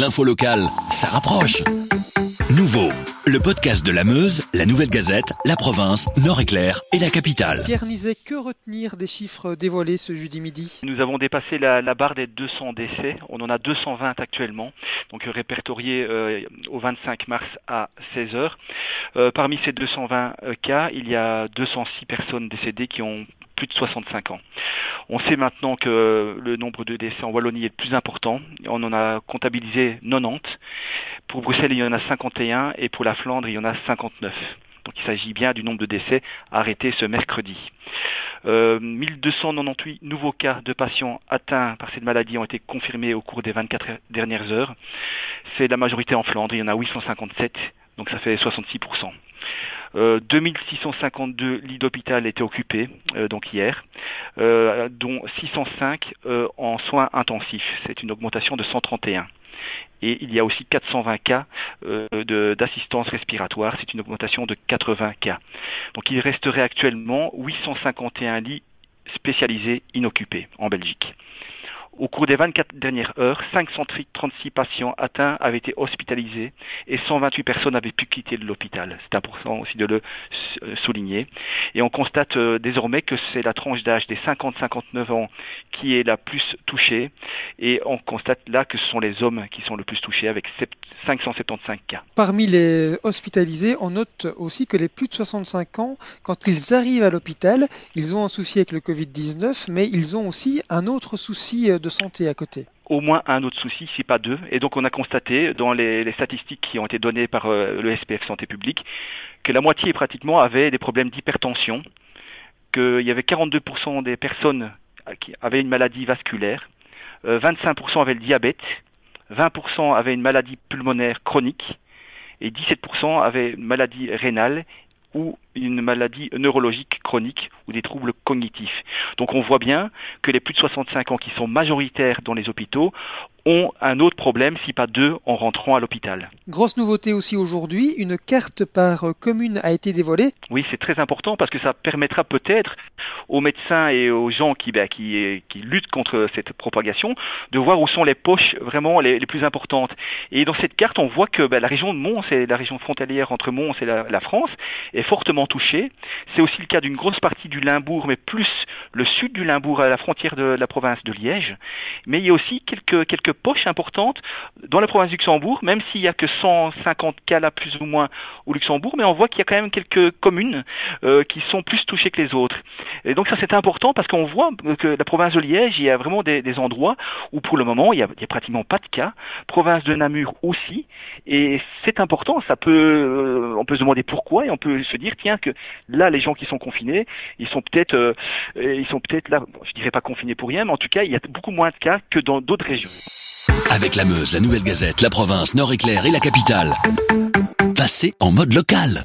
L'info locale, ça rapproche. Nouveau, le podcast de la Meuse, la Nouvelle Gazette, la province, Nord-Éclair et la capitale. Pierre Nizet, que retenir des chiffres dévoilés ce jeudi midi? Nous avons dépassé la, la, barre des 200 décès. On en a 220 actuellement, donc répertoriés euh, au 25 mars à 16 heures. Euh, parmi ces 220 euh, cas, il y a 206 personnes décédées qui ont plus de 65 ans. On sait maintenant que le nombre de décès en Wallonie est le plus important. On en a comptabilisé 90. Pour Bruxelles, il y en a 51 et pour la Flandre, il y en a 59. Donc il s'agit bien du nombre de décès arrêtés ce mercredi. Euh, 1298 nouveaux cas de patients atteints par cette maladie ont été confirmés au cours des 24 dernières heures. C'est la majorité en Flandre, il y en a 857, donc ça fait 66%. Euh, 2652 lits d'hôpital étaient occupés euh, donc hier, euh, dont 605 euh, en soins intensifs. C'est une augmentation de 131 et il y a aussi 420 cas euh, d'assistance respiratoire, c'est une augmentation de 80 cas. Donc il resterait actuellement 851 lits spécialisés inoccupés en Belgique. Au cours des 24 dernières heures, 536 patients atteints avaient été hospitalisés et 128 personnes avaient pu quitter l'hôpital. C'est important aussi de le souligner. Et on constate euh, désormais que c'est la tranche d'âge des 50-59 ans qui est la plus touchée. Et on constate là que ce sont les hommes qui sont le plus touchés avec 575 cas. Parmi les hospitalisés, on note aussi que les plus de 65 ans, quand ils arrivent à l'hôpital, ils ont un souci avec le Covid-19, mais ils ont aussi un autre souci de santé à côté au moins un autre souci, si pas deux. Et donc on a constaté dans les, les statistiques qui ont été données par euh, le SPF Santé publique que la moitié pratiquement avaient des problèmes d'hypertension, qu'il y avait 42% des personnes qui avaient une maladie vasculaire, euh, 25% avaient le diabète, 20% avaient une maladie pulmonaire chronique et 17% avaient une maladie rénale ou une maladie neurologique chronique ou des troubles cognitifs. Donc on voit bien que les plus de 65 ans qui sont majoritaires dans les hôpitaux ont un autre problème, si pas deux, en rentrant à l'hôpital. Grosse nouveauté aussi aujourd'hui, une carte par commune a été dévoilée. Oui, c'est très important parce que ça permettra peut-être aux médecins et aux gens qui, ben, qui, qui, luttent contre cette propagation de voir où sont les poches vraiment les, les plus importantes. Et dans cette carte, on voit que ben, la région de Mons, et la région frontalière entre Mons et la France, est fortement touchée. C'est aussi le cas d'une grosse partie du Limbourg, mais plus le sud du Limbourg à la frontière de la province de Liège. Mais il y a aussi quelques, quelques poches importantes dans la province du Luxembourg, même s'il n'y a que 150 cas là plus ou moins au Luxembourg, mais on voit qu'il y a quand même quelques communes euh, qui sont plus touchées que les autres. Et donc ça c'est important parce qu'on voit que la province de Liège, il y a vraiment des, des endroits où pour le moment il n'y a, a, pratiquement pas de cas. Province de Namur aussi, et c'est important. Ça peut, euh, on peut se demander pourquoi et on peut se dire tiens que là les gens qui sont confinés, ils sont peut-être, euh, ils sont peut-être là, bon, je dirais pas confinés pour rien, mais en tout cas il y a beaucoup moins de cas que dans d'autres régions. Avec la Meuse, la Nouvelle Gazette, la province, Nord-Éclair et la capitale. Passez en mode local.